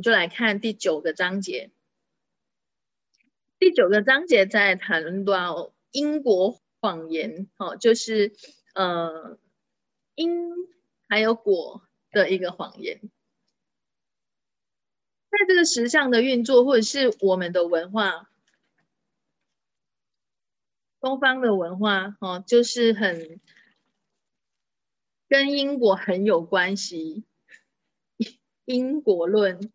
就来看第九个章节。第九个章节在谈论到因果谎言，哦，就是呃因还有果的一个谎言。在这个实相的运作，或者是我们的文化，东方的文化，哦，就是很跟因果很有关系。因果论，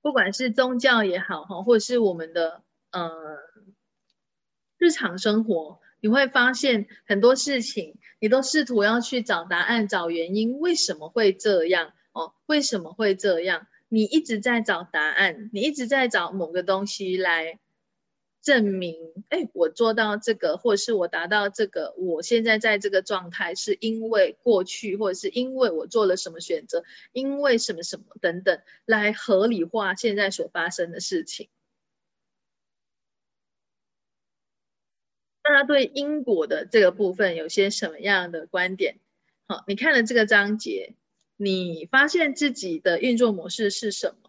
不管是宗教也好，哈，或者是我们的呃日常生活，你会发现很多事情，你都试图要去找答案、找原因，为什么会这样？哦，为什么会这样？你一直在找答案，你一直在找某个东西来。证明，哎，我做到这个，或者是我达到这个，我现在在这个状态，是因为过去，或者是因为我做了什么选择，因为什么什么等等，来合理化现在所发生的事情。大家对因果的这个部分有些什么样的观点？好，你看了这个章节，你发现自己的运作模式是什么？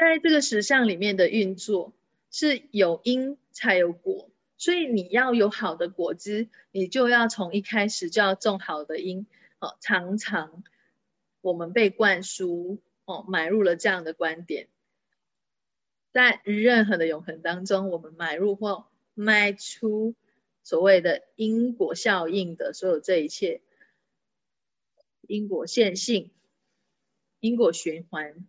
在这个实相里面的运作是有因才有果，所以你要有好的果子，你就要从一开始就要种好的因。哦，常常我们被灌输哦，买入了这样的观点，在任何的永恒当中，我们买入或卖出所谓的因果效应的所有这一切，因果线性，因果循环。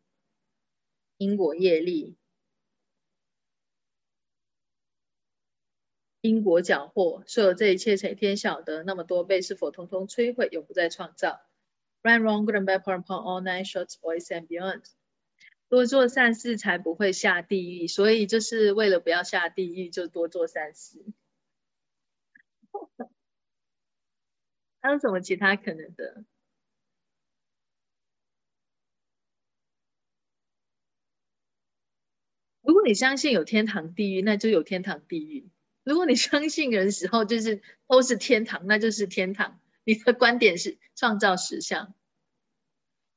因果业力，因果缴获，所有这一切，谁天晓得？那么多倍，是否通通摧毁，永不再创造？Right, wrong, good and bad, poor and poor, all nine shorts, boys and beyond。多做善事才不会下地狱，所以就是为了不要下地狱，就多做善事。还有什么其他可能的？如果你相信有天堂地狱，那就有天堂地狱；如果你相信人时候就是都是天堂，那就是天堂。你的观点是创造实相。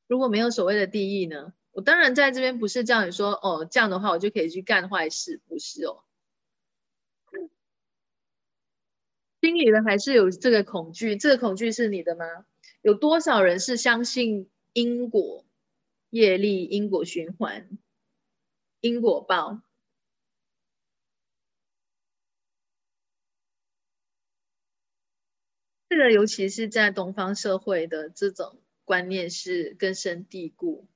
如果没有所谓的地狱呢？我当然在这边不是叫你说哦，这样的话我就可以去干坏事，不是哦。心里的还是有这个恐惧，这个恐惧是你的吗？有多少人是相信因果、业力、因果循环？因果报，这个尤其是在东方社会的这种观念是根深蒂固。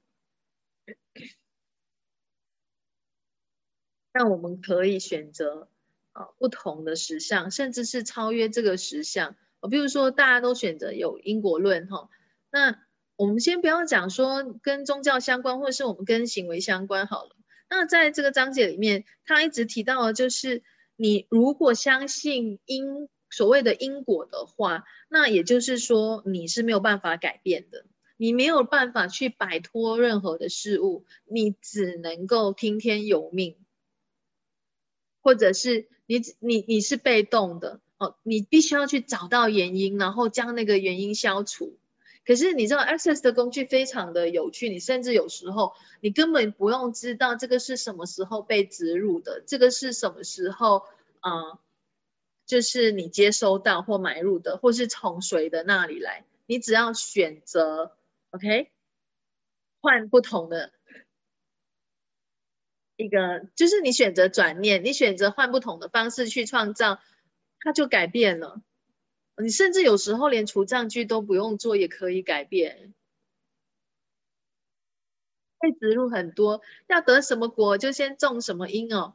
那我们可以选择啊不同的实相，甚至是超越这个实相。我比如说，大家都选择有因果论哈，那我们先不要讲说跟宗教相关，或者是我们跟行为相关好了。那在这个章节里面，他一直提到的就是，你如果相信因所谓的因果的话，那也就是说你是没有办法改变的，你没有办法去摆脱任何的事物，你只能够听天由命，或者是你你你是被动的哦，你必须要去找到原因，然后将那个原因消除。可是你知道，Access 的工具非常的有趣，你甚至有时候你根本不用知道这个是什么时候被植入的，这个是什么时候啊，就是你接收到或买入的，或是从谁的那里来，你只要选择 OK，换不同的一个，就是你选择转念，你选择换不同的方式去创造，它就改变了。你甚至有时候连除障句都不用做，也可以改变。会植入很多，要得什么果就先种什么因哦。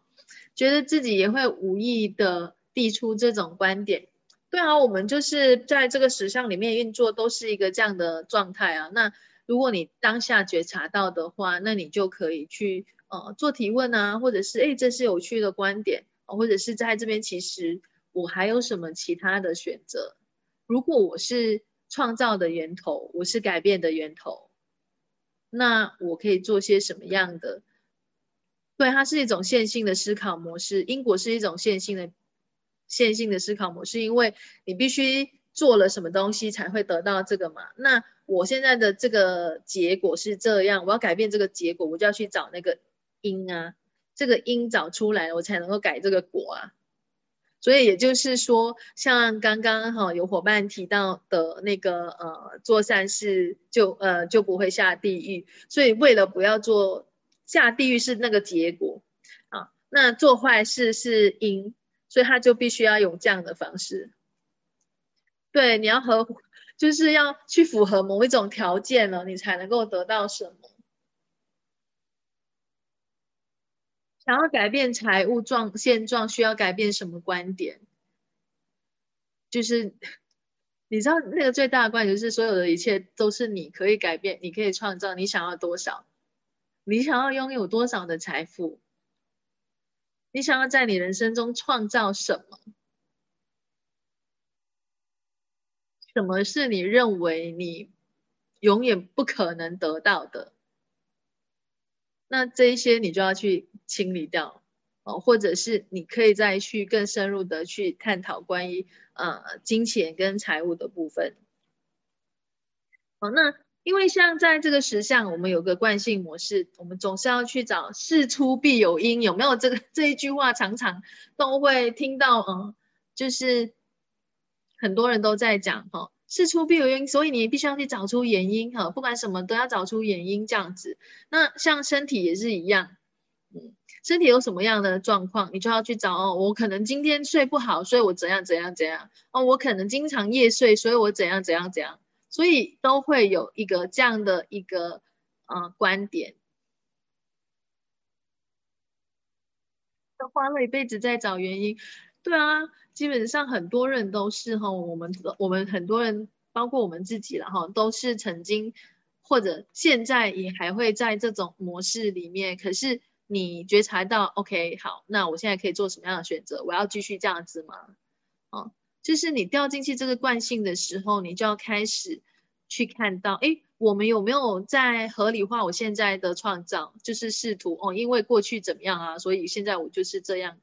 觉得自己也会无意的递出这种观点。对啊，我们就是在这个实相里面运作，都是一个这样的状态啊。那如果你当下觉察到的话，那你就可以去呃做提问啊，或者是哎这是有趣的观点，或者是在这边其实。我还有什么其他的选择？如果我是创造的源头，我是改变的源头，那我可以做些什么样的？对，它是一种线性的思考模式。因果是一种线性的线性的思考模式，因为你必须做了什么东西才会得到这个嘛？那我现在的这个结果是这样，我要改变这个结果，我就要去找那个因啊，这个因找出来，我才能够改这个果啊。所以也就是说，像刚刚哈有伙伴提到的那个呃，做善事就呃就不会下地狱。所以为了不要做下地狱是那个结果啊，那做坏事是因，所以他就必须要用这样的方式。对，你要和就是要去符合某一种条件了，你才能够得到什么。想要改变财务状现状，需要改变什么观点？就是你知道那个最大的观点就是，所有的一切都是你可以改变，你可以创造，你想要多少，你想要拥有多少的财富，你想要在你人生中创造什么？什么是你认为你永远不可能得到的？那这一些你就要去清理掉哦，或者是你可以再去更深入的去探讨关于呃金钱跟财务的部分。好，那因为像在这个实相，我们有个惯性模式，我们总是要去找事出必有因，有没有这个这一句话常常都会听到，嗯，就是很多人都在讲哈。事出必有因，所以你必须要去找出原因哈，不管什么都要找出原因这样子。那像身体也是一样，嗯，身体有什么样的状况，你就要去找哦。我可能今天睡不好，所以我怎样怎样怎样哦。我可能经常夜睡，所以我怎样怎样怎样。所以都会有一个这样的一个呃观点。都花了一辈子在找原因，对啊。基本上很多人都是哈，我们我们很多人，包括我们自己了哈，都是曾经或者现在也还会在这种模式里面。可是你觉察到，OK，好，那我现在可以做什么样的选择？我要继续这样子吗？哦，就是你掉进去这个惯性的时候，你就要开始去看到，哎，我们有没有在合理化我现在的创造？就是试图哦，因为过去怎么样啊，所以现在我就是这样。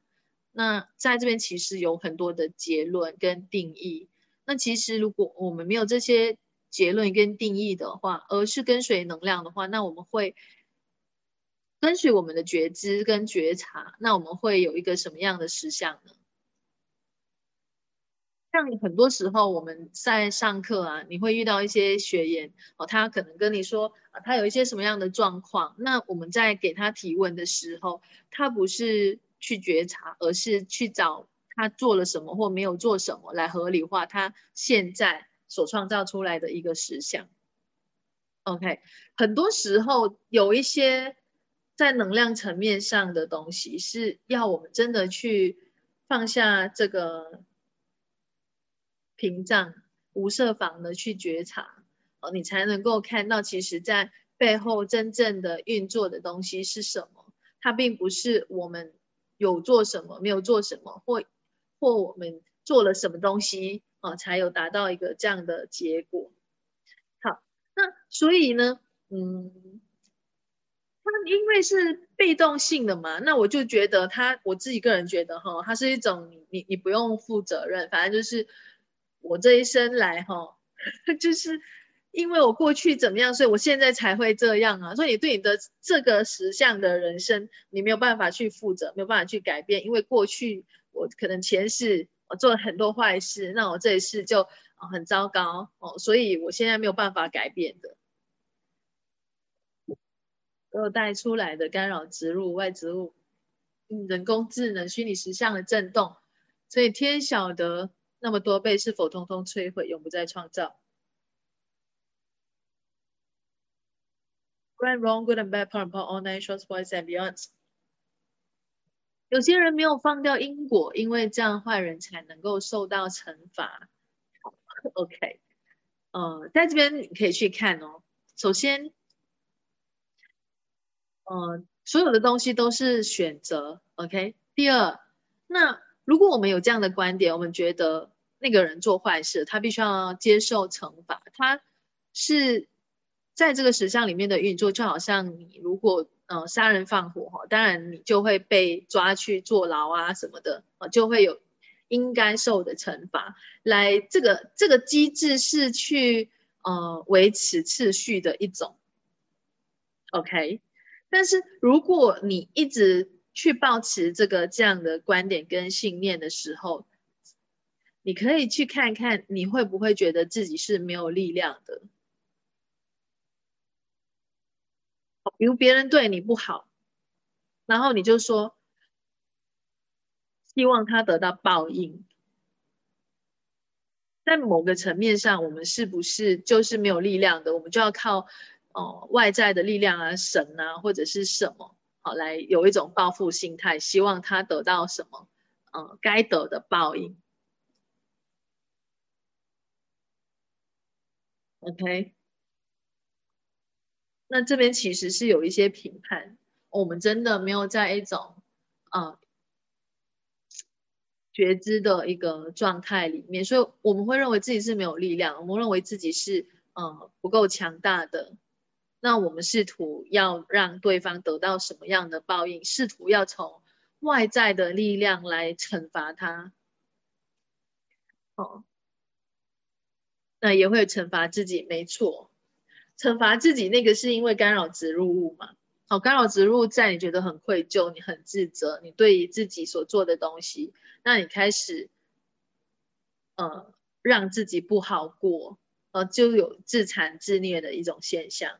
那在这边其实有很多的结论跟定义。那其实如果我们没有这些结论跟定义的话，而是跟随能量的话，那我们会跟随我们的觉知跟觉察。那我们会有一个什么样的实相呢？像很多时候我们在上课啊，你会遇到一些学员哦，他可能跟你说啊，他有一些什么样的状况。那我们在给他提问的时候，他不是。去觉察，而是去找他做了什么或没有做什么来合理化他现在所创造出来的一个实相。OK，很多时候有一些在能量层面上的东西是要我们真的去放下这个屏障，无设防的去觉察，哦，你才能够看到其实在背后真正的运作的东西是什么。它并不是我们。有做什么，没有做什么，或或我们做了什么东西啊，才有达到一个这样的结果。好，那所以呢，嗯，他因为是被动性的嘛，那我就觉得他，我自己个人觉得哈，它是一种你你你不用负责任，反正就是我这一生来哈，就是。因为我过去怎么样，所以我现在才会这样啊！所以你对你的这个实相的人生，你没有办法去负责，没有办法去改变。因为过去我可能前世我做了很多坏事，那我这一世就很糟糕哦，所以我现在没有办法改变的。所有带出来的干扰植入外植物，嗯，人工智能虚拟实相的震动，所以天晓得那么多倍是否通通摧毁，永不再创造。Right, wrong, good and bad, part and part, all nine shorts, boys and beyonds。有些人没有放掉因果，因为这样坏人才能够受到惩罚。OK，呃，在这边你可以去看哦。首先，呃，所有的东西都是选择。OK，第二，那如果我们有这样的观点，我们觉得那个人做坏事，他必须要接受惩罚，他是。在这个实像里面的运作，就好像你如果呃杀人放火哈，当然你就会被抓去坐牢啊什么的啊，就会有应该受的惩罚，来这个这个机制是去呃维持次序的一种，OK。但是如果你一直去保持这个这样的观点跟信念的时候，你可以去看看你会不会觉得自己是没有力量的。比如别人对你不好，然后你就说希望他得到报应，在某个层面上，我们是不是就是没有力量的？我们就要靠哦外在的力量啊，神啊，或者是什么，好来有一种报复心态，希望他得到什么，嗯，该得的报应。OK。那这边其实是有一些评判，我们真的没有在一种啊觉知的一个状态里面，所以我们会认为自己是没有力量，我们认为自己是呃不够强大的。那我们试图要让对方得到什么样的报应？试图要从外在的力量来惩罚他，哦，那也会惩罚自己，没错。惩罚自己那个是因为干扰植入物嘛？好，干扰植入在你觉得很愧疚，你很自责，你对于自己所做的东西，那你开始，呃，让自己不好过，呃，就有自残自虐的一种现象。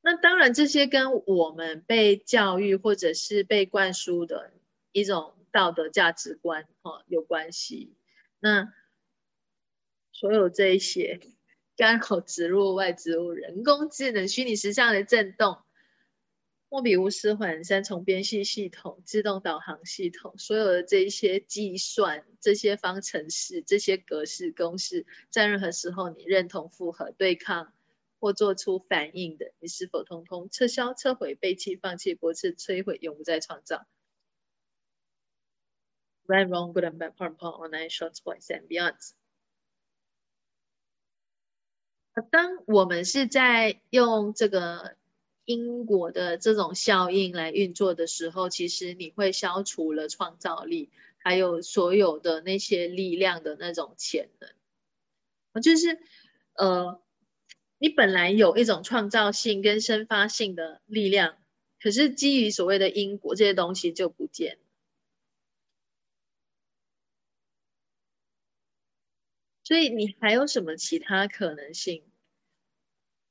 那当然，这些跟我们被教育或者是被灌输的一种道德价值观，哈，有关系。那所有这一些。干扰植入外植物、人工智能、虚拟实像的震动、莫比乌斯环、三重编系系统、自动导航系统，所有的这一些计算、这些方程式、这些格式公式，在任何时候你认同、复合、对抗或做出反应的，你是否通通撤销、撤回、背弃、放弃、驳斥、摧毁、永不再创造？Right, wrong, good and bad, part, part, online, short, points and beyond. 当我们是在用这个因果的这种效应来运作的时候，其实你会消除了创造力，还有所有的那些力量的那种潜能。就是呃，你本来有一种创造性跟生发性的力量，可是基于所谓的因果这些东西就不见。所以你还有什么其他可能性？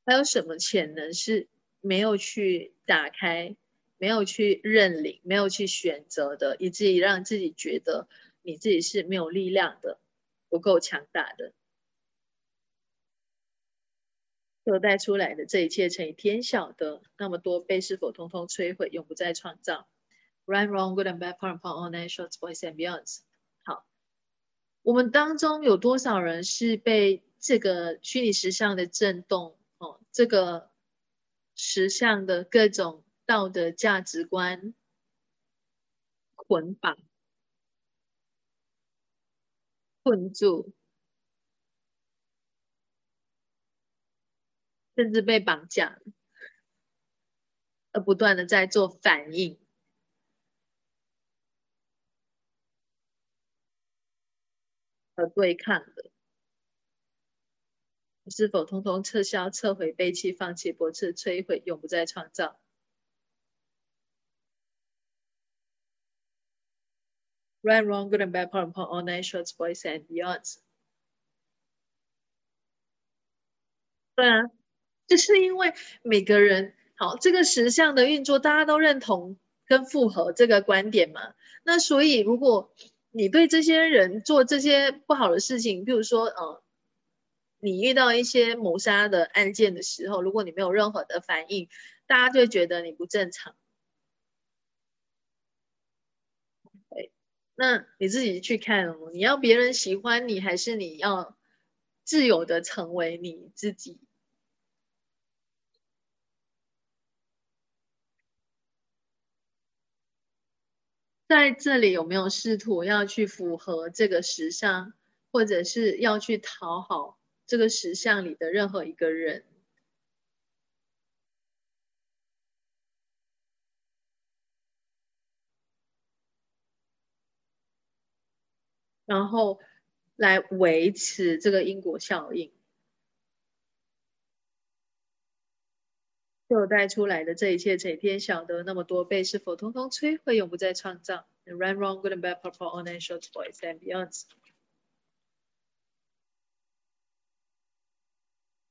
还有什么潜能是没有去打开、没有去认领、没有去选择的，以至于让自己觉得你自己是没有力量的、不够强大的？所带出来的这一切乘以天晓得那么多被是否通通摧毁，永不再创造？Right, wrong, good and bad, part, part, all night, shorts, boys and beyonds。我们当中有多少人是被这个虚拟实像的震动哦，这个实像的各种道德价值观捆绑、困住，甚至被绑架，而不断的在做反应？和对抗的，是否通通撤销、撤回、背弃、放弃、驳斥、摧毁，永不再创造？Right, wrong, good and bad, part and part, all night, shorts, boys and beyonds。对啊，就是因为每个人好，这个实相的运作，大家都认同跟符合这个观点嘛。那所以如果你对这些人做这些不好的事情，比如说，呃，你遇到一些谋杀的案件的时候，如果你没有任何的反应，大家就觉得你不正常。那你自己去看哦，你要别人喜欢你，还是你要自由的成为你自己？在这里有没有试图要去符合这个时尚，或者是要去讨好这个时尚里的任何一个人？然后来维持这个因果效应。就带出来的这一切，谁天晓得那么多倍，是否通通摧毁，永不再创造？Run, wrong, good and bad, purple, orange, short, boys and beyond。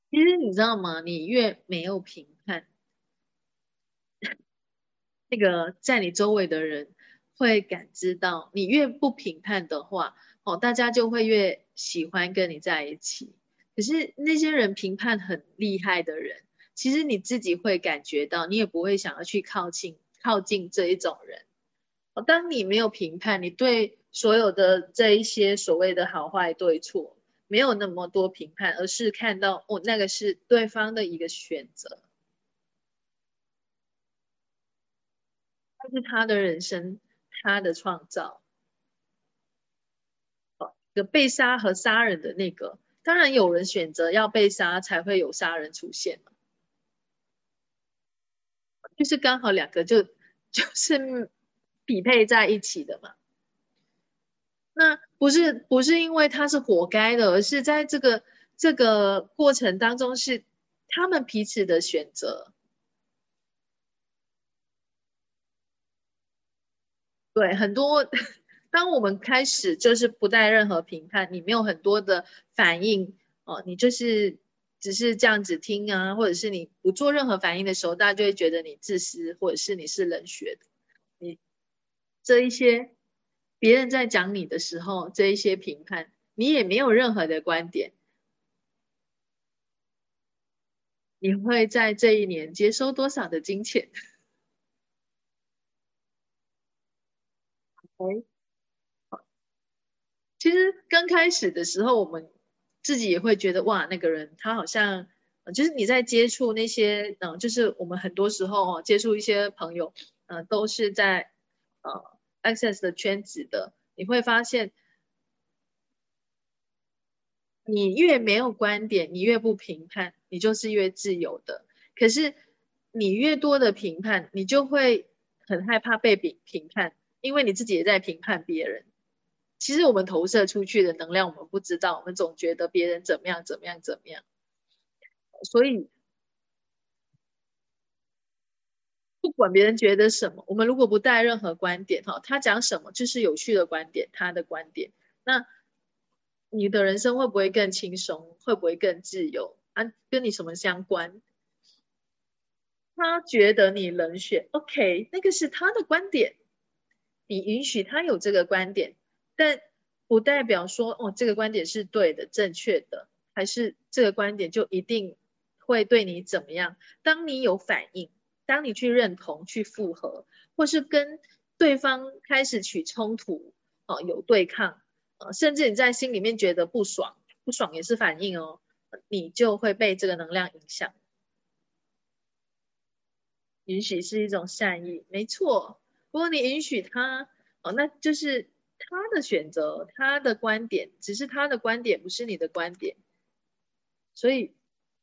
其实你知道吗？你越没有评判，那个在你周围的人会感知到，你越不评判的话，哦，大家就会越喜欢跟你在一起。可是那些人评判很厉害的人。其实你自己会感觉到，你也不会想要去靠近靠近这一种人。当你没有评判，你对所有的这一些所谓的好坏对错没有那么多评判，而是看到哦，那个是对方的一个选择，那是他的人生，他的创造。哦，个被杀和杀人的那个，当然有人选择要被杀，才会有杀人出现嘛。就是刚好两个就就是匹配在一起的嘛，那不是不是因为他是活该的，而是在这个这个过程当中是他们彼此的选择。对，很多当我们开始就是不带任何评判，你没有很多的反应哦，你就是。只是这样子听啊，或者是你不做任何反应的时候，大家就会觉得你自私，或者是你是冷血的。你这一些别人在讲你的时候，这一些评判，你也没有任何的观点。你会在这一年接收多少的金钱？OK，其实刚开始的时候，我们。自己也会觉得哇，那个人他好像，就是你在接触那些，嗯，就是我们很多时候哦，接触一些朋友，嗯，都是在呃 access 的圈子的，你会发现，你越没有观点，你越不评判，你就是越自由的。可是你越多的评判，你就会很害怕被评评判，因为你自己也在评判别人。其实我们投射出去的能量，我们不知道，我们总觉得别人怎么样怎么样怎么样。所以不管别人觉得什么，我们如果不带任何观点，哈，他讲什么就是有趣的观点，他的观点，那你的人生会不会更轻松？会不会更自由？啊，跟你什么相关？他觉得你冷血，OK，那个是他的观点，你允许他有这个观点。但不代表说哦，这个观点是对的、正确的，还是这个观点就一定会对你怎么样？当你有反应，当你去认同、去附和，或是跟对方开始起冲突，哦，有对抗，呃，甚至你在心里面觉得不爽，不爽也是反应哦，你就会被这个能量影响。允许是一种善意，没错。不过你允许他，哦，那就是。他的选择，他的观点，只是他的观点，不是你的观点，所以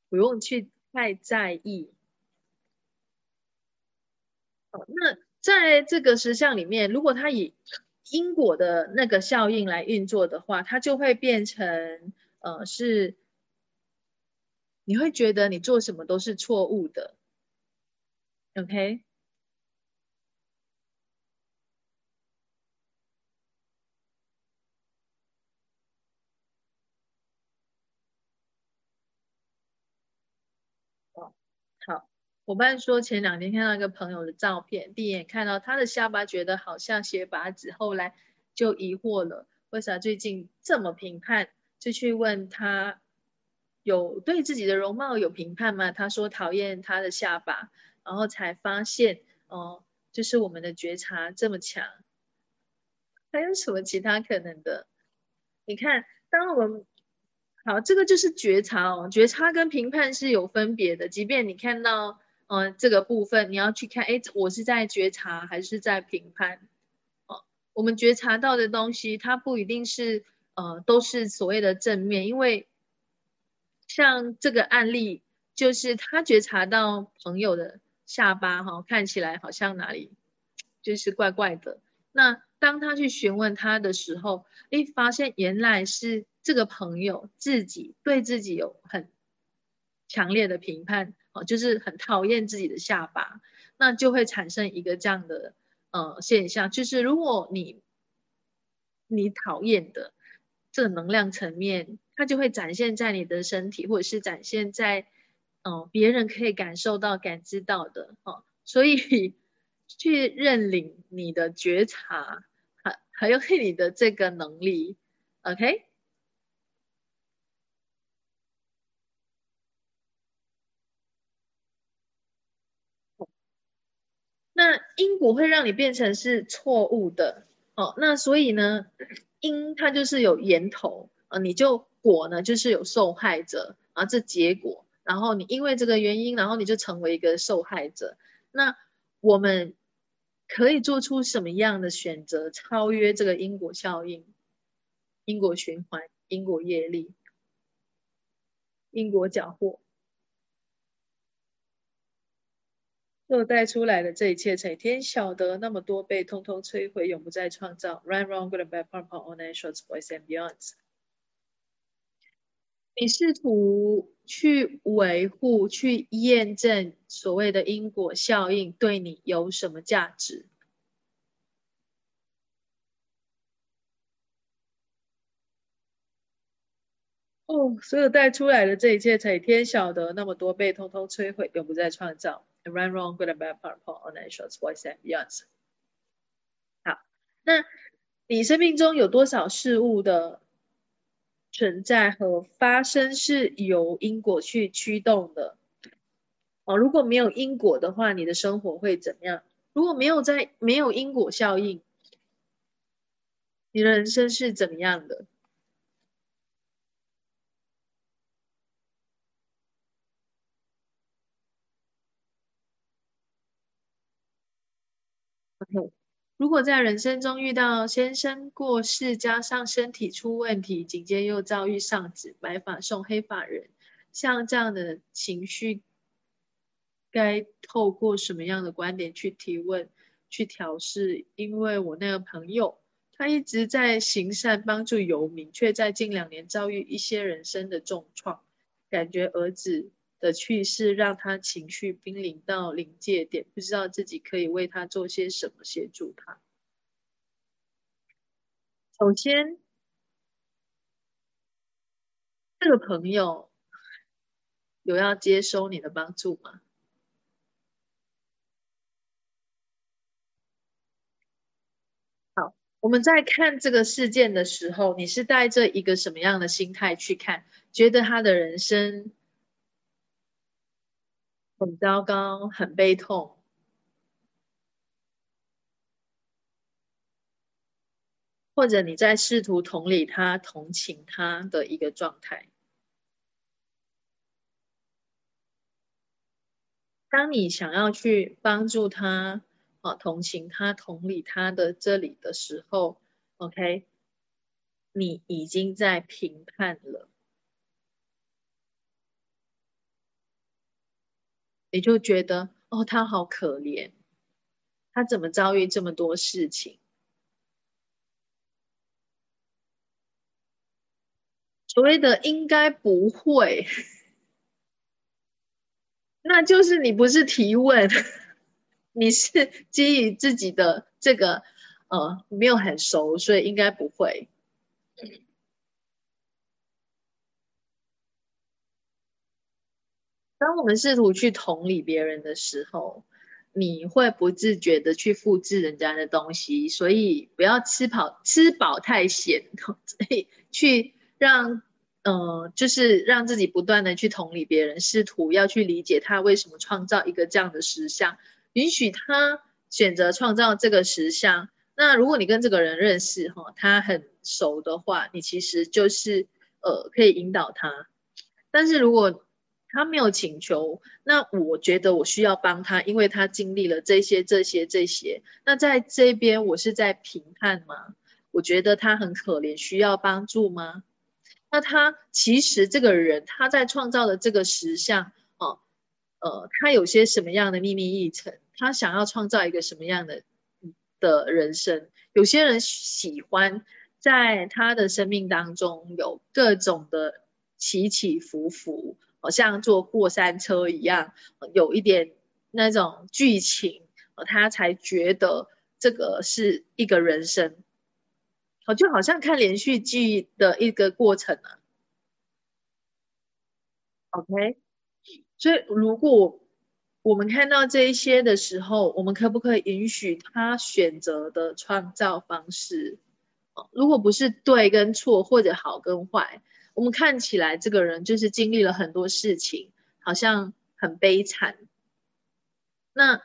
不用去太在意。那在这个实相里面，如果他以因果的那个效应来运作的话，它就会变成，呃，是你会觉得你做什么都是错误的，OK？好，伙伴说前两天看到一个朋友的照片，第一眼看到他的下巴，觉得好像鞋拔子，后来就疑惑了，为啥最近这么评判？就去问他有对自己的容貌有评判吗？他说讨厌他的下巴，然后才发现哦，就是我们的觉察这么强。还有什么其他可能的？你看，当我们。好，这个就是觉察哦，觉察跟评判是有分别的。即便你看到，呃，这个部分，你要去看，哎，我是在觉察还是在评判？哦，我们觉察到的东西，它不一定是，呃，都是所谓的正面，因为像这个案例，就是他觉察到朋友的下巴，哈，看起来好像哪里就是怪怪的。那当他去询问他的时候，诶，发现原来是这个朋友自己对自己有很强烈的评判，哦，就是很讨厌自己的下巴，那就会产生一个这样的呃现象，就是如果你你讨厌的这个能量层面，它就会展现在你的身体，或者是展现在嗯别人可以感受到、感知到的，哦，所以。去认领你的觉察，还还有你的这个能力，OK？那因果会让你变成是错误的，哦，那所以呢，因它就是有源头，啊，你就果呢就是有受害者啊，这结果，然后你因为这个原因，然后你就成为一个受害者，那。我们可以做出什么样的选择，超越这个因果效应、因果循环、因果业力、因果缴获？所带出来的这一切，才天晓得那么多被通通摧毁，永不再创造。Right, wrong, good and bad, purple, orange, shorts, boys and beyonds。你试图去维护、去验证所谓的因果效应对你有什么价值？哦，所有带出来的这一切，才天晓得那么多被通通摧毁，永不再创造。Run wrong, good and bad, purple, orange, shorts, boys and Beyond。好，那你生命中有多少事物的？存在和发生是由因果去驱动的哦。如果没有因果的话，你的生活会怎么样？如果没有在没有因果效应，你的人生是怎么样的？OK。如果在人生中遇到先生过世，加上身体出问题，紧接又遭遇上子白发送黑发人，像这样的情绪，该透过什么样的观点去提问、去调试？因为我那个朋友，他一直在行善帮助游民，却在近两年遭遇一些人生的重创，感觉儿子的去世让他情绪濒临到临界点，不知道自己可以为他做些什么协助他。首先，这个朋友有要接收你的帮助吗？好，我们在看这个事件的时候，你是带着一个什么样的心态去看？觉得他的人生？很糟糕，很悲痛，或者你在试图同理他、同情他的一个状态。当你想要去帮助他、啊同情他、同理他的这里的时候，OK，你已经在评判了。你就觉得哦，他好可怜，他怎么遭遇这么多事情？所谓的应该不会，那就是你不是提问，你是基于自己的这个呃没有很熟，所以应该不会。当我们试图去同理别人的时候，你会不自觉的去复制人家的东西，所以不要吃饱吃饱太闲，所以去让呃，就是让自己不断的去同理别人，试图要去理解他为什么创造一个这样的实相，允许他选择创造这个实相。那如果你跟这个人认识哈，他很熟的话，你其实就是呃可以引导他，但是如果他没有请求，那我觉得我需要帮他，因为他经历了这些、这些、这些。那在这边，我是在评判吗？我觉得他很可怜，需要帮助吗？那他其实这个人，他在创造的这个实相，哦，呃，他有些什么样的秘密议程？他想要创造一个什么样的的人生？有些人喜欢在他的生命当中有各种的起起伏伏，好像坐过山车一样，有一点那种剧情，他才觉得这个是一个人生。我，就好像看连续剧的一个过程啊。OK，所以如果我们看到这一些的时候，我们可不可以允许他选择的创造方式？如果不是对跟错或者好跟坏，我们看起来这个人就是经历了很多事情，好像很悲惨。那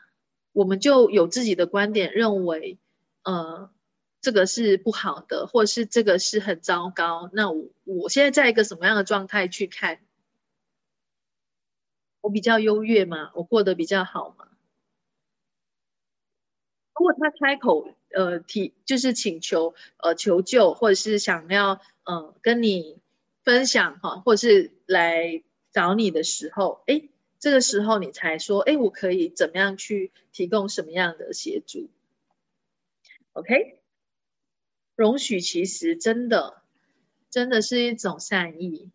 我们就有自己的观点，认为，呃。这个是不好的，或者是这个是很糟糕。那我我现在在一个什么样的状态去看？我比较优越吗？我过得比较好吗？如果他开口呃提就是请求呃求救，或者是想要嗯跟你分享哈，或是来找你的时候，哎，这个时候你才说，哎，我可以怎么样去提供什么样的协助？OK。容许其实真的，真的是一种善意。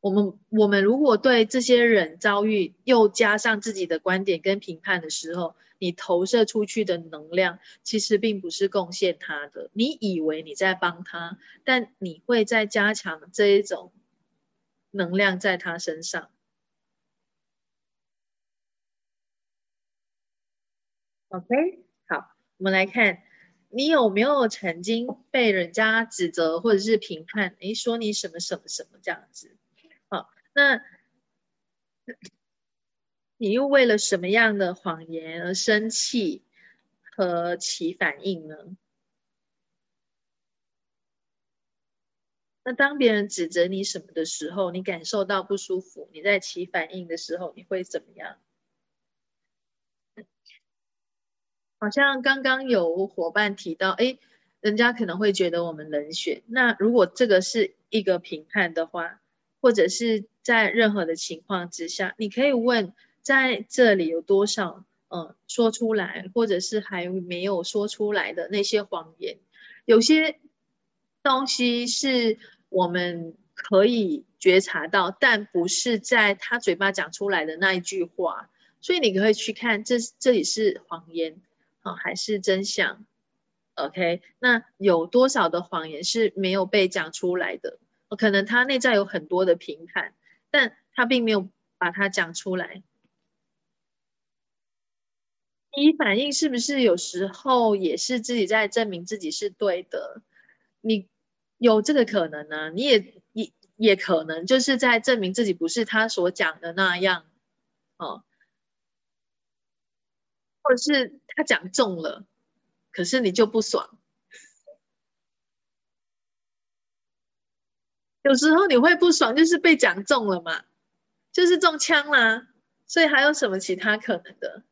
我们我们如果对这些人遭遇又加上自己的观点跟评判的时候，你投射出去的能量其实并不是贡献他的。你以为你在帮他，但你会在加强这一种能量在他身上。OK，好，我们来看。你有没有曾经被人家指责或者是评判？诶，说你什么什么什么这样子？那你又为了什么样的谎言而生气和起反应呢？那当别人指责你什么的时候，你感受到不舒服，你在起反应的时候，你会怎么样？好像刚刚有伙伴提到，哎，人家可能会觉得我们冷血。那如果这个是一个评判的话，或者是在任何的情况之下，你可以问在这里有多少，嗯，说出来，或者是还没有说出来的那些谎言。有些东西是我们可以觉察到，但不是在他嘴巴讲出来的那一句话。所以你可以去看，这这里是谎言。好还是真相，OK？那有多少的谎言是没有被讲出来的？可能他内在有很多的评判，但他并没有把它讲出来。你反应是不是有时候也是自己在证明自己是对的？你有这个可能呢？你也也也可能就是在证明自己不是他所讲的那样，哦。或者是他讲中了，可是你就不爽。有时候你会不爽，就是被讲中了嘛，就是中枪啦。所以还有什么其他可能的？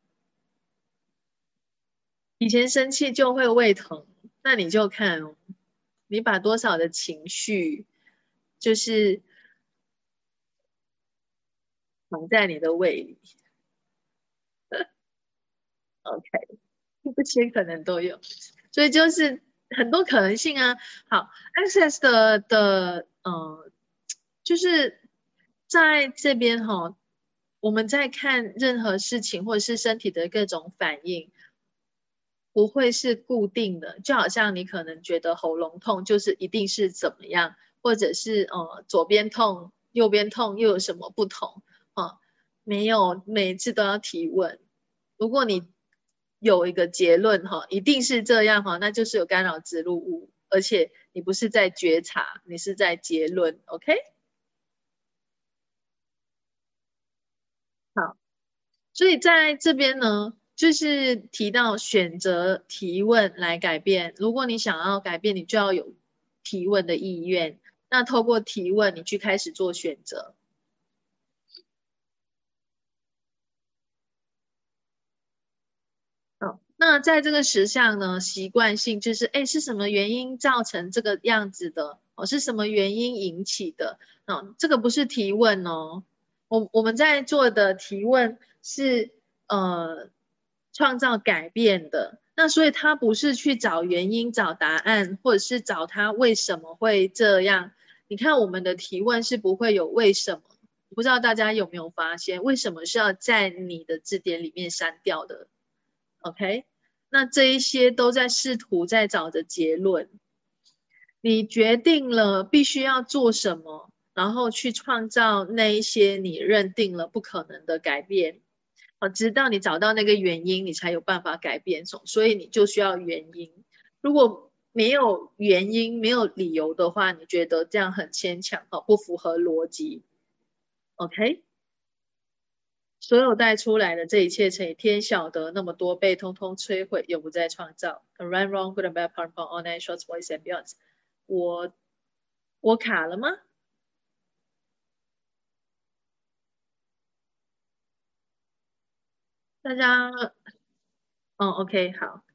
以前生气就会胃疼，那你就看你把多少的情绪，就是藏在你的胃里。OK，这些可能都有，所以就是很多可能性啊。好，Access 的的，嗯，就是在这边哈，我们在看任何事情或者是身体的各种反应，不会是固定的。就好像你可能觉得喉咙痛，就是一定是怎么样，或者是呃左边痛，右边痛又有什么不同啊？没有，每次都要提问。如果你有一个结论哈，一定是这样哈，那就是有干扰植入物，而且你不是在觉察，你是在结论，OK？好，所以在这边呢，就是提到选择提问来改变。如果你想要改变，你就要有提问的意愿。那透过提问，你去开始做选择。那在这个实相呢，习惯性就是，哎，是什么原因造成这个样子的？哦，是什么原因引起的？啊，这个不是提问哦，我我们在做的提问是，呃，创造改变的，那所以他不是去找原因、找答案，或者是找他为什么会这样。你看我们的提问是不会有为什么，不知道大家有没有发现，为什么是要在你的字典里面删掉的？OK，那这一些都在试图在找着结论。你决定了必须要做什么，然后去创造那一些你认定了不可能的改变。好，直到你找到那个原因，你才有办法改变。所所以你就需要原因。如果没有原因、没有理由的话，你觉得这样很牵强，哦，不符合逻辑。OK，所有带出来的这一切，乘以天晓得那么多倍，通通摧毁，永不再创造。Right, wrong, good and bad, part, part, all night, shorts, boys and beyond。我我卡了吗？大家，嗯，OK，好。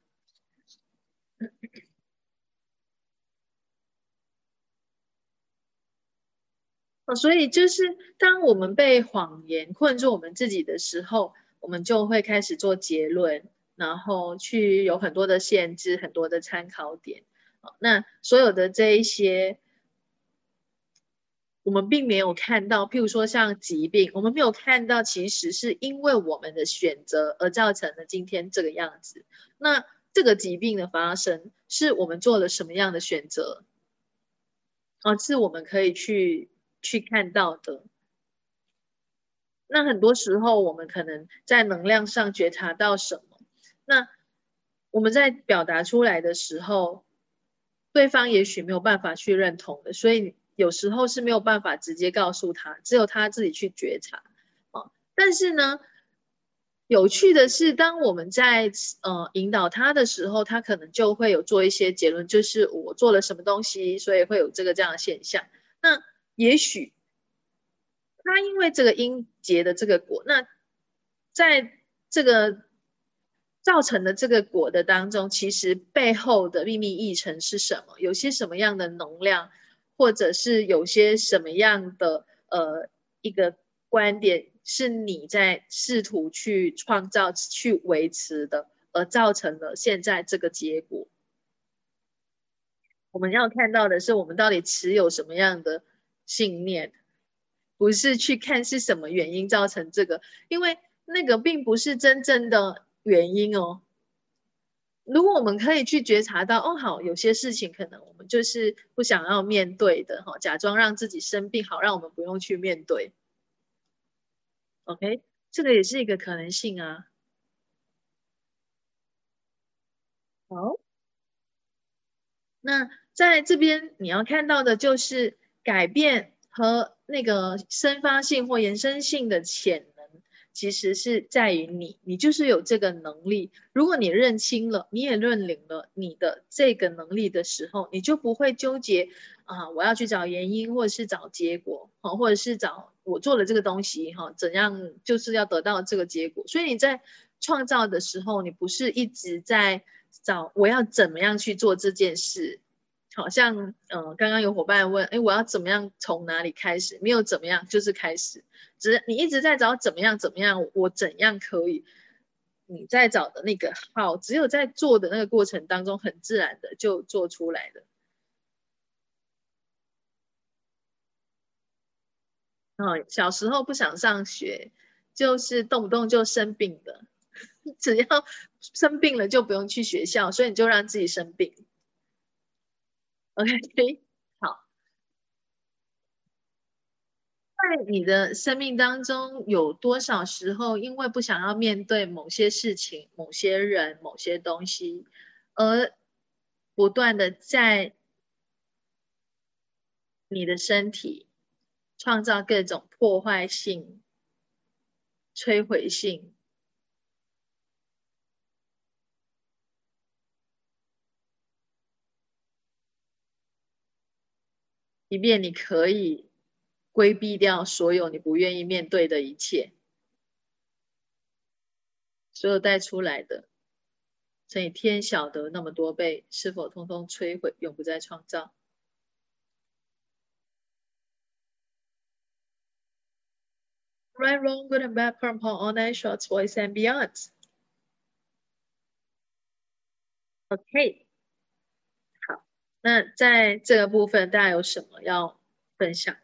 所以就是当我们被谎言困住我们自己的时候，我们就会开始做结论，然后去有很多的限制，很多的参考点。那所有的这一些。我们并没有看到，譬如说像疾病，我们没有看到，其实是因为我们的选择而造成了今天这个样子。那这个疾病的发生，是我们做了什么样的选择？啊，是我们可以去去看到的。那很多时候，我们可能在能量上觉察到什么，那我们在表达出来的时候，对方也许没有办法去认同的，所以。有时候是没有办法直接告诉他，只有他自己去觉察啊。但是呢，有趣的是，当我们在呃引导他的时候，他可能就会有做一些结论，就是我做了什么东西，所以会有这个这样的现象。那也许他因为这个因结的这个果，那在这个造成的这个果的当中，其实背后的秘密议程是什么？有些什么样的能量？或者是有些什么样的呃一个观点是你在试图去创造、去维持的，而造成了现在这个结果。我们要看到的是，我们到底持有什么样的信念，不是去看是什么原因造成这个，因为那个并不是真正的原因哦。如果我们可以去觉察到，哦，好，有些事情可能我们就是不想要面对的，哈，假装让自己生病，好，让我们不用去面对。OK，这个也是一个可能性啊。好，那在这边你要看到的就是改变和那个生发性或延伸性的潜能。其实是在于你，你就是有这个能力。如果你认清了，你也认领了你的这个能力的时候，你就不会纠结啊，我要去找原因，或者是找结果，哈，或者是找我做了这个东西，哈，怎样就是要得到这个结果。所以你在创造的时候，你不是一直在找我要怎么样去做这件事。好像，嗯，刚刚有伙伴问，哎，我要怎么样从哪里开始？没有怎么样，就是开始。只是你一直在找怎么样怎么样，我怎样可以？你在找的那个好，只有在做的那个过程当中，很自然的就做出来的。哦，小时候不想上学，就是动不动就生病的，只要生病了就不用去学校，所以你就让自己生病。OK，好，在你的生命当中，有多少时候因为不想要面对某些事情、某些人、某些东西，而不断的在你的身体创造各种破坏性、摧毁性？以便你可以规避掉所有你不愿意面对的一切，所有带出来的乘以天晓得那么多倍，是否通通摧毁，永不再创造？Right, wrong, good and bad, purple, all night, shorts, boys and beyond. Okay.，那在这个部分，大家有什么要分享？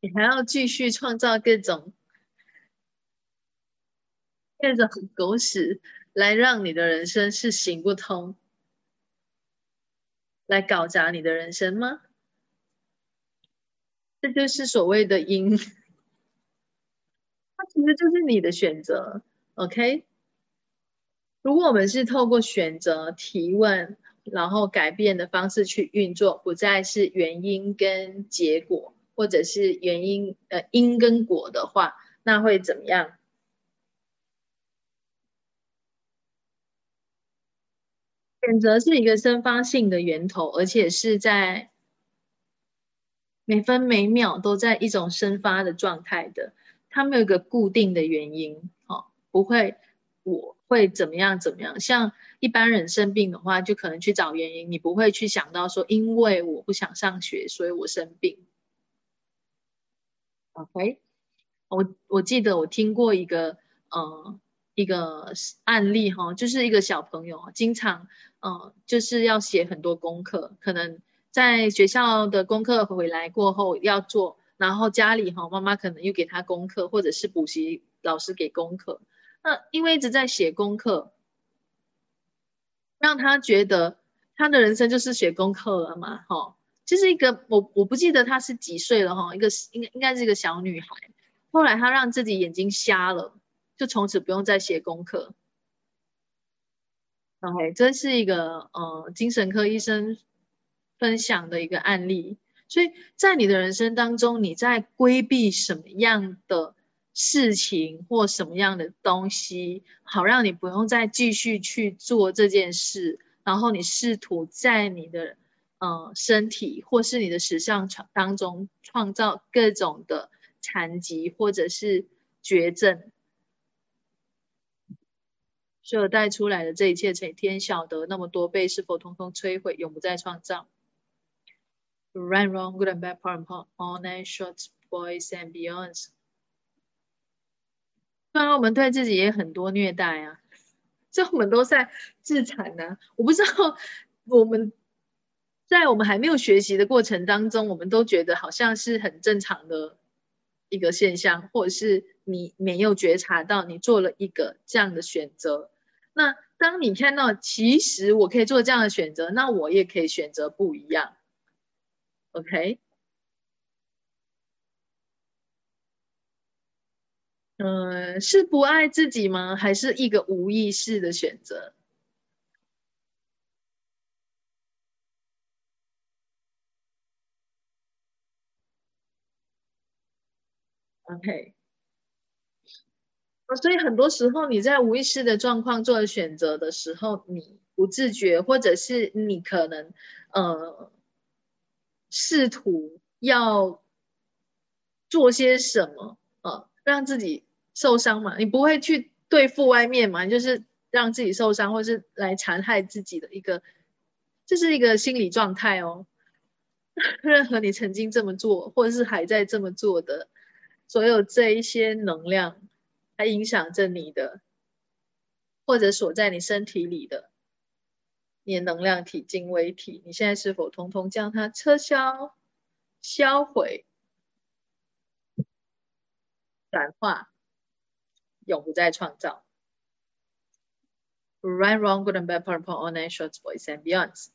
你还要继续创造各种各种狗屎，来让你的人生是行不通，来搞砸你的人生吗？这就是所谓的因，它其实就是你的选择。OK，如果我们是透过选择、提问，然后改变的方式去运作，不再是原因跟结果。或者是原因，呃，因跟果的话，那会怎么样？选择是一个生发性的源头，而且是在每分每秒都在一种生发的状态的。它没有一个固定的原因，不会，我会怎么样怎么样？像一般人生病的话，就可能去找原因，你不会去想到说，因为我不想上学，所以我生病。OK，我我记得我听过一个呃一个案例哈，就是一个小朋友经常嗯就是要写很多功课，可能在学校的功课回来过后要做，然后家里哈妈妈可能又给他功课，或者是补习老师给功课，那因为一直在写功课，让他觉得他的人生就是写功课了嘛，哈。就是一个我我不记得她是几岁了哈，一个应该应该是一个小女孩。后来她让自己眼睛瞎了，就从此不用再写功课。OK，这是一个呃精神科医生分享的一个案例。所以在你的人生当中，你在规避什么样的事情或什么样的东西，好让你不用再继续去做这件事，然后你试图在你的。嗯，身体或是你的时尚创当中创造各种的残疾或者是绝症，所有带出来的这一切，谁天晓得那么多倍是否通通摧毁，永不再创造？Right, wrong, good and bad, part and part, all night, shorts, boys and beyonds。当然，我们对自己也很多虐待啊，这我们都在自残呢。我不知道我们。在我们还没有学习的过程当中，我们都觉得好像是很正常的一个现象，或者是你没有觉察到你做了一个这样的选择。那当你看到其实我可以做这样的选择，那我也可以选择不一样。OK，嗯，是不爱自己吗？还是一个无意识的选择？OK，所以很多时候你在无意识的状况做选择的时候，你不自觉，或者是你可能呃试图要做些什么呃，让自己受伤嘛？你不会去对付外面嘛？就是让自己受伤，或是来残害自己的一个，这是一个心理状态哦。任何你曾经这么做，或者是还在这么做的。所有这一些能量，它影响着你的，或者锁在你身体里的，你的能量体、精微体，你现在是否通通将它撤销、销毁、转化，永不再创造？Right, wrong, good and bad, part, part, all, nine, shorts, boys and beyonds.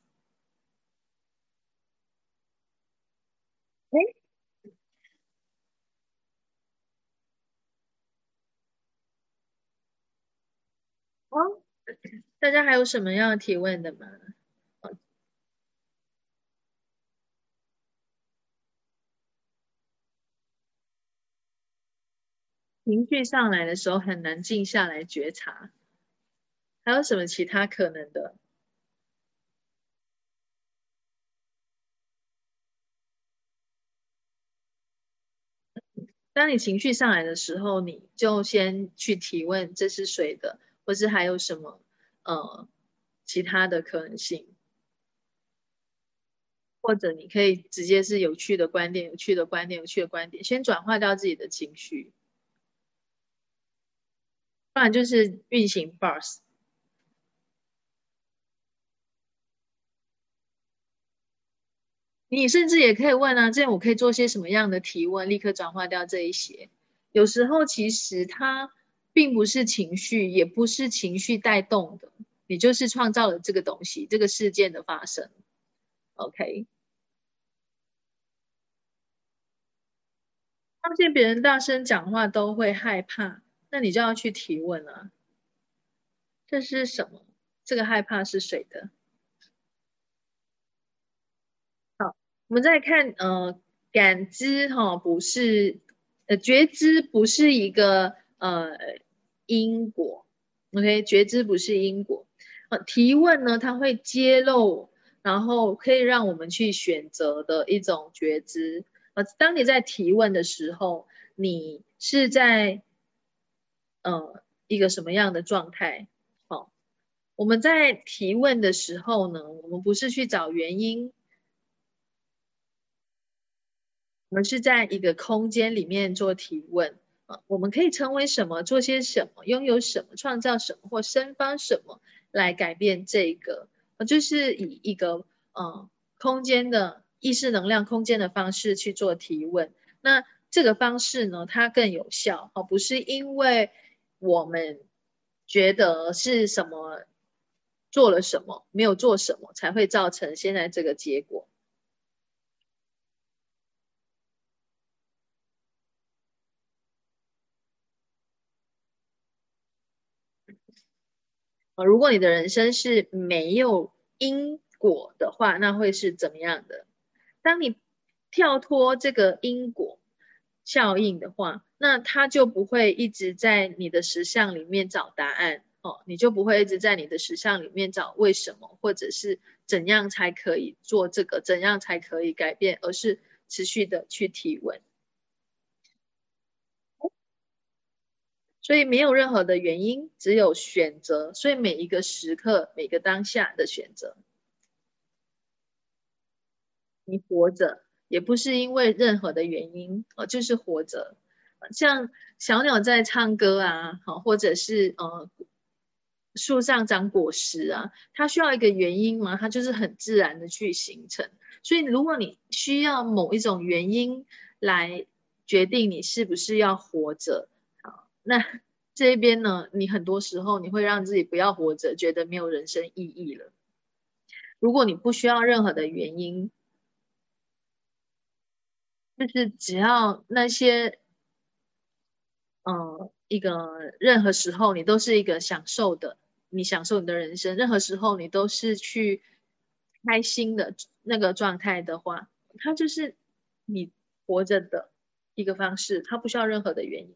大家还有什么要提问的吗？情绪上来的时候很难静下来觉察，还有什么其他可能的？当你情绪上来的时候，你就先去提问：这是谁的？或是还有什么？呃，其他的可能性，或者你可以直接是有趣的观点，有趣的观点，有趣的观点，先转化掉自己的情绪。不然就是运行 bars。你甚至也可以问啊，这样我可以做些什么样的提问，立刻转化掉这一些。有时候其实它并不是情绪，也不是情绪带动的，你就是创造了这个东西，这个事件的发生。OK，发现别人大声讲话都会害怕，那你就要去提问啊，这是什么？这个害怕是谁的？好我们再看，呃，感知哈不是，呃，觉知不是一个呃因果，OK，觉知不是因果，呃，提问呢，它会揭露，然后可以让我们去选择的一种觉知，呃，当你在提问的时候，你是在，呃，一个什么样的状态？好，我们在提问的时候呢，我们不是去找原因。我们是在一个空间里面做提问啊，我们可以成为什么，做些什么，拥有什么，创造什么，或生发什么来改变这个，就是以一个嗯空间的意识能量空间的方式去做提问。那这个方式呢，它更有效哦，不是因为我们觉得是什么做了什么，没有做什么才会造成现在这个结果。如果你的人生是没有因果的话，那会是怎么样的？当你跳脱这个因果效应的话，那他就不会一直在你的实相里面找答案哦，你就不会一直在你的实相里面找为什么，或者是怎样才可以做这个，怎样才可以改变，而是持续的去提问。所以没有任何的原因，只有选择。所以每一个时刻，每个当下的选择，你活着也不是因为任何的原因，哦，就是活着。像小鸟在唱歌啊，好，或者是呃树上长果实啊，它需要一个原因吗？它就是很自然的去形成。所以如果你需要某一种原因来决定你是不是要活着。那 这边呢？你很多时候你会让自己不要活着，觉得没有人生意义了。如果你不需要任何的原因，就是只要那些，嗯，一个任何时候你都是一个享受的，你享受你的人生，任何时候你都是去开心的那个状态的话，它就是你活着的一个方式，它不需要任何的原因。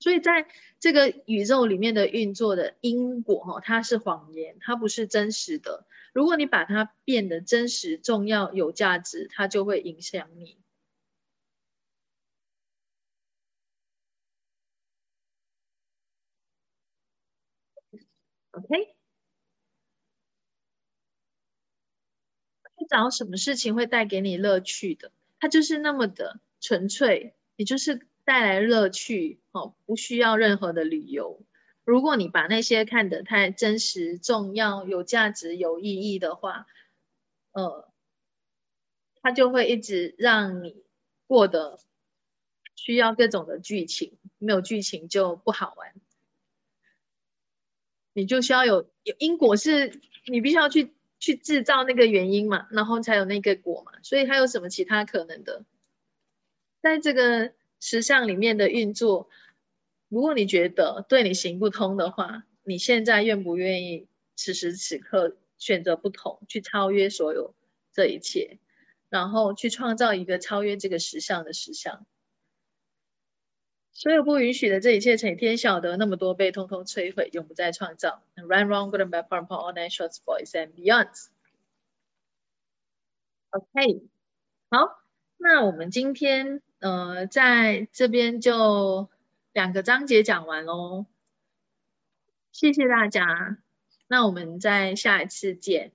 所以在这个宇宙里面的运作的因果，哈，它是谎言，它不是真实的。如果你把它变得真实、重要、有价值，它就会影响你。OK，去找什么事情会带给你乐趣的，它就是那么的纯粹，也就是。带来乐趣，哦，不需要任何的理由。如果你把那些看得太真实、重要、有价值、有意义的话，呃，它就会一直让你过得需要各种的剧情，没有剧情就不好玩。你就需要有有因果，是你必须要去去制造那个原因嘛，然后才有那个果嘛。所以还有什么其他可能的？在这个。实相里面的运作，如果你觉得对你行不通的话，你现在愿不愿意此时此刻选择不同，去超越所有这一切，然后去创造一个超越这个实相的实相？所有不允许的这一切，成天晓得那么多被通通摧毁，永不再创造。Run, wrong, good and bad, part, part, all night, shots, boys and beyonds. OK，好，那我们今天。呃，在这边就两个章节讲完喽，谢谢大家，那我们在下一次见。